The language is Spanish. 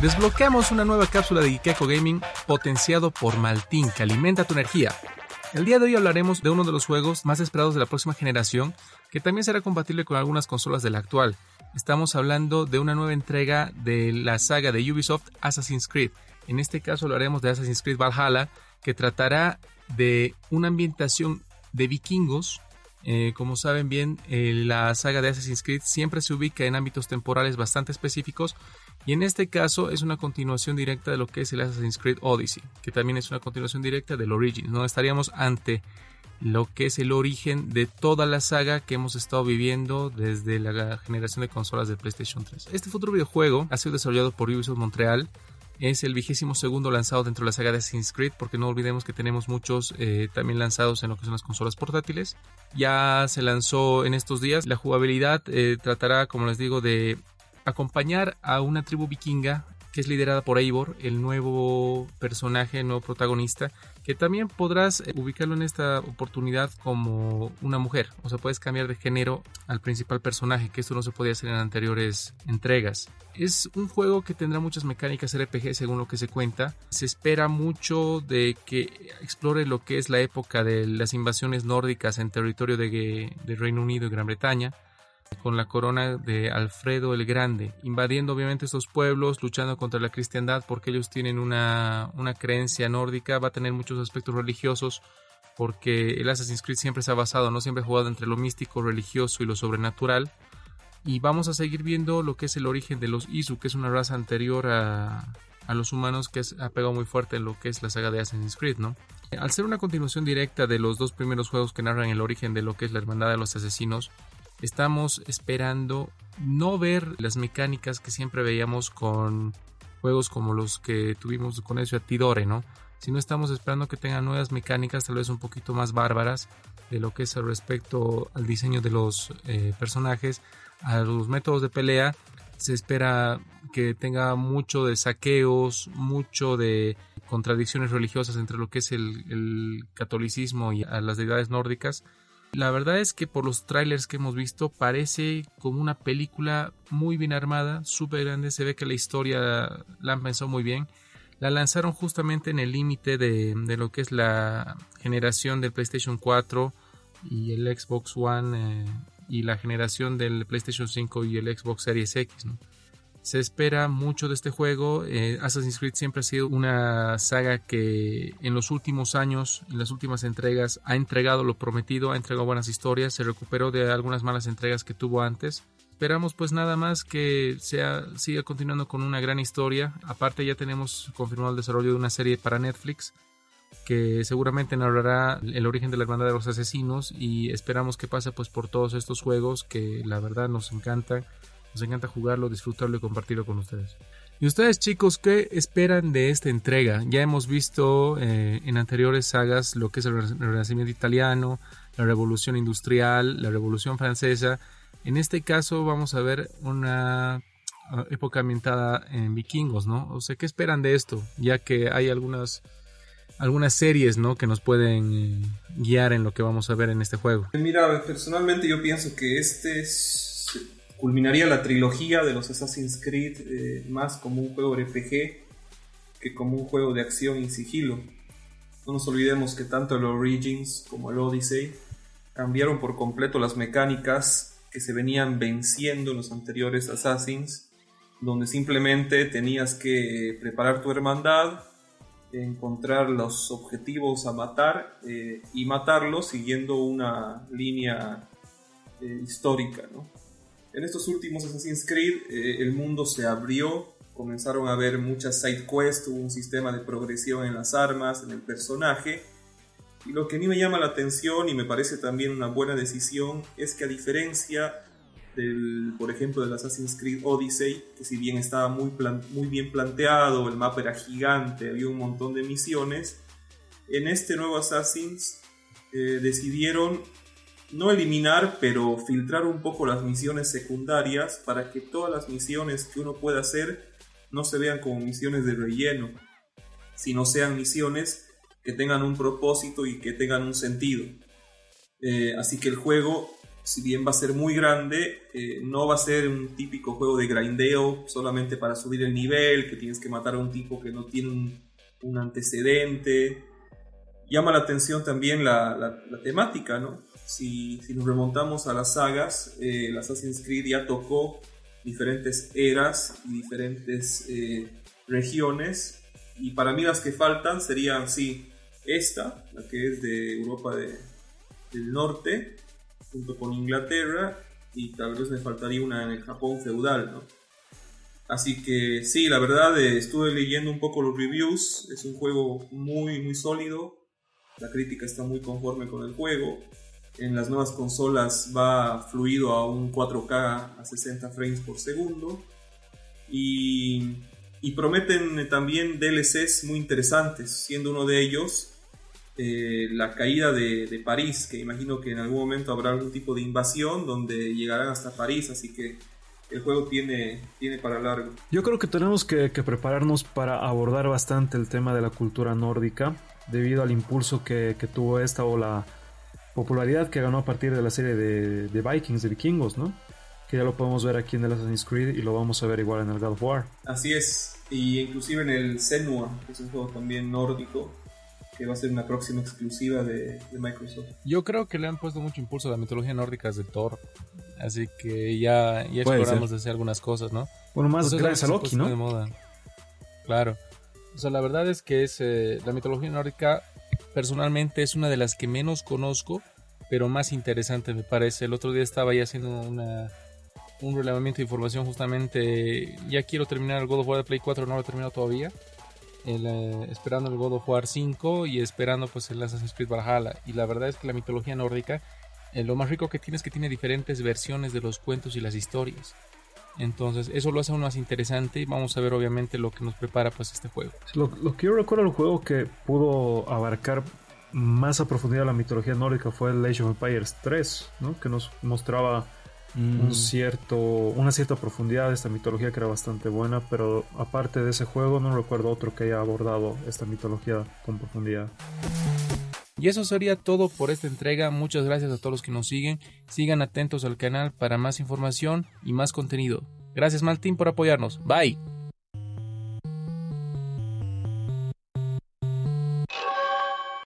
Desbloqueamos una nueva cápsula de Gikeko Gaming potenciado por Maltín que alimenta tu energía. El día de hoy hablaremos de uno de los juegos más esperados de la próxima generación que también será compatible con algunas consolas de la actual. Estamos hablando de una nueva entrega de la saga de Ubisoft Assassin's Creed. En este caso hablaremos de Assassin's Creed Valhalla que tratará de una ambientación de vikingos eh, como saben bien, eh, la saga de Assassin's Creed siempre se ubica en ámbitos temporales bastante específicos y en este caso es una continuación directa de lo que es el Assassin's Creed Odyssey, que también es una continuación directa del Origins. No estaríamos ante lo que es el origen de toda la saga que hemos estado viviendo desde la generación de consolas de PlayStation 3. Este futuro videojuego ha sido desarrollado por Ubisoft Montreal es el vigésimo segundo lanzado dentro de la saga de Assassin's Creed, porque no olvidemos que tenemos muchos eh, también lanzados en lo que son las consolas portátiles. Ya se lanzó en estos días. La jugabilidad eh, tratará, como les digo, de acompañar a una tribu vikinga que es liderada por Eivor, el nuevo personaje, el nuevo protagonista, que también podrás eh, ubicarlo en esta oportunidad como una mujer, o sea, puedes cambiar de género al principal personaje, que esto no se podía hacer en anteriores entregas. Es un juego que tendrá muchas mecánicas RPG según lo que se cuenta. Se espera mucho de que explore lo que es la época de las invasiones nórdicas en territorio de, de Reino Unido y Gran Bretaña con la corona de Alfredo el Grande, invadiendo obviamente estos pueblos, luchando contra la cristiandad porque ellos tienen una, creencia nórdica, va a tener muchos aspectos religiosos porque el Assassin's Creed siempre se ha basado, no siempre ha jugado entre lo místico, religioso y lo sobrenatural. Y vamos a seguir viendo lo que es el origen de los Isu, que es una raza anterior a, a los humanos que ha pegado muy fuerte en lo que es la saga de Assassin's Creed, ¿no? Al ser una continuación directa de los dos primeros juegos que narran el origen de lo que es la Hermandad de los Asesinos, estamos esperando no ver las mecánicas que siempre veíamos con juegos como los que tuvimos con eso Tidore, ¿no? Sino estamos esperando que tengan nuevas mecánicas, tal vez un poquito más bárbaras de lo que es respecto al diseño de los eh, personajes, a los métodos de pelea. Se espera que tenga mucho de saqueos, mucho de contradicciones religiosas entre lo que es el, el catolicismo y a las deidades nórdicas la verdad es que por los trailers que hemos visto parece como una película muy bien armada, súper grande, se ve que la historia la han pensado muy bien. La lanzaron justamente en el límite de, lo que es la generación del PlayStation 4 y el Xbox One eh, y la generación del PlayStation 5 y el Xbox Series X. ¿no? Se espera mucho de este juego. Eh, Assassin's Creed siempre ha sido una saga que en los últimos años, en las últimas entregas, ha entregado lo prometido, ha entregado buenas historias, se recuperó de algunas malas entregas que tuvo antes. Esperamos pues nada más que sea, siga continuando con una gran historia. Aparte ya tenemos confirmado el desarrollo de una serie para Netflix que seguramente narrará el origen de la hermandad de los asesinos y esperamos que pase pues por todos estos juegos que la verdad nos encantan nos encanta jugarlo, disfrutarlo y compartirlo con ustedes. Y ustedes chicos, ¿qué esperan de esta entrega? Ya hemos visto eh, en anteriores sagas lo que es el Renacimiento italiano, la Revolución Industrial, la Revolución Francesa. En este caso vamos a ver una ah, época ambientada en vikingos, ¿no? O sea, ¿qué esperan de esto? Ya que hay algunas algunas series, ¿no? Que nos pueden eh, guiar en lo que vamos a ver en este juego. Mira, personalmente yo pienso que este es culminaría la trilogía de los Assassin's Creed eh, más como un juego RPG que como un juego de acción y sigilo. No nos olvidemos que tanto el Origins como el Odyssey cambiaron por completo las mecánicas que se venían venciendo en los anteriores Assassins, donde simplemente tenías que preparar tu hermandad, encontrar los objetivos a matar eh, y matarlos siguiendo una línea eh, histórica. ¿no? En estos últimos Assassin's Creed eh, el mundo se abrió, comenzaron a haber muchas side quests, hubo un sistema de progresión en las armas, en el personaje. Y lo que a mí me llama la atención y me parece también una buena decisión es que a diferencia del, por ejemplo, del Assassin's Creed Odyssey, que si bien estaba muy, muy bien planteado, el mapa era gigante, había un montón de misiones, en este nuevo Assassin's eh, decidieron no eliminar, pero filtrar un poco las misiones secundarias para que todas las misiones que uno pueda hacer no se vean como misiones de relleno, sino sean misiones que tengan un propósito y que tengan un sentido. Eh, así que el juego si bien va a ser muy grande, eh, no va a ser un típico juego de grindeo solamente para subir el nivel, que tienes que matar a un tipo que no tiene un, antecedente. Llama la atención también la, temática, ¿no? Si, nos remontamos a las sagas, eh, el Assassin's Creed ya tocó diferentes eras y diferentes eh, regiones. Y para mí las que faltan serían, sí, esta, la que es de Europa del Norte, junto con Inglaterra, y tal vez me faltaría una en el Japón feudal, ¿no? Así que sí, la verdad eh, estuve leyendo un poco los reviews, es un juego muy muy sólido, la crítica está muy conforme con el juego, en las nuevas consolas va fluido a un 4K a 60 frames por segundo y, prometen también DLCs muy interesantes, siendo uno de ellos eh, la caída de, París, que imagino que en algún momento habrá algún tipo de invasión donde llegarán hasta París, así que el juego tiene, tiene para largo. Yo creo que tenemos que, prepararnos para abordar bastante el tema de la cultura nórdica, debido al impulso que, tuvo esta o la popularidad que ganó a partir de la serie de, de, Vikings, de vikingos, ¿no? Que ya lo podemos ver aquí en el Assassin's Creed y lo vamos a ver igual en el God of War. Así es, y inclusive en el Senua, que es un juego también nórdico, que va a ser una próxima exclusiva de, Microsoft. Yo creo que le han puesto mucho impulso a la mitología nórdica de Thor, así que ya, ya exploramos de hacer algunas cosas, ¿no? Bueno, más gracias a Loki, ¿no? De moda. Claro. O sea, la verdad es que es eh, la mitología nórdica personalmente es una de las que menos conozco, pero más interesante me parece. El otro día estaba ya haciendo una, un relevamiento de información justamente. Ya quiero terminar el God of War de Play 4, no lo he terminado todavía. Eh, esperando el God of War 5 y esperando pues el Assassin's Creed Valhalla. Y la verdad es que la mitología nórdica, eh, lo más rico que tiene es que tiene diferentes versiones de los cuentos y las historias. Entonces eso lo hace aún más interesante y vamos a ver obviamente lo que nos prepara pues este juego. Lo, que yo recuerdo del juego que pudo abarcar más a profundidad la mitología nórdica fue el Age of Empires 3, ¿no? que nos mostraba un mm. cierto, una cierta profundidad de esta mitología que era bastante buena, pero aparte de ese juego no recuerdo otro que haya abordado esta mitología con profundidad. Y eso sería todo por esta entrega. Muchas gracias a todos los que nos siguen. Sigan atentos al canal para más información y más contenido. Gracias Maltín por apoyarnos. Bye.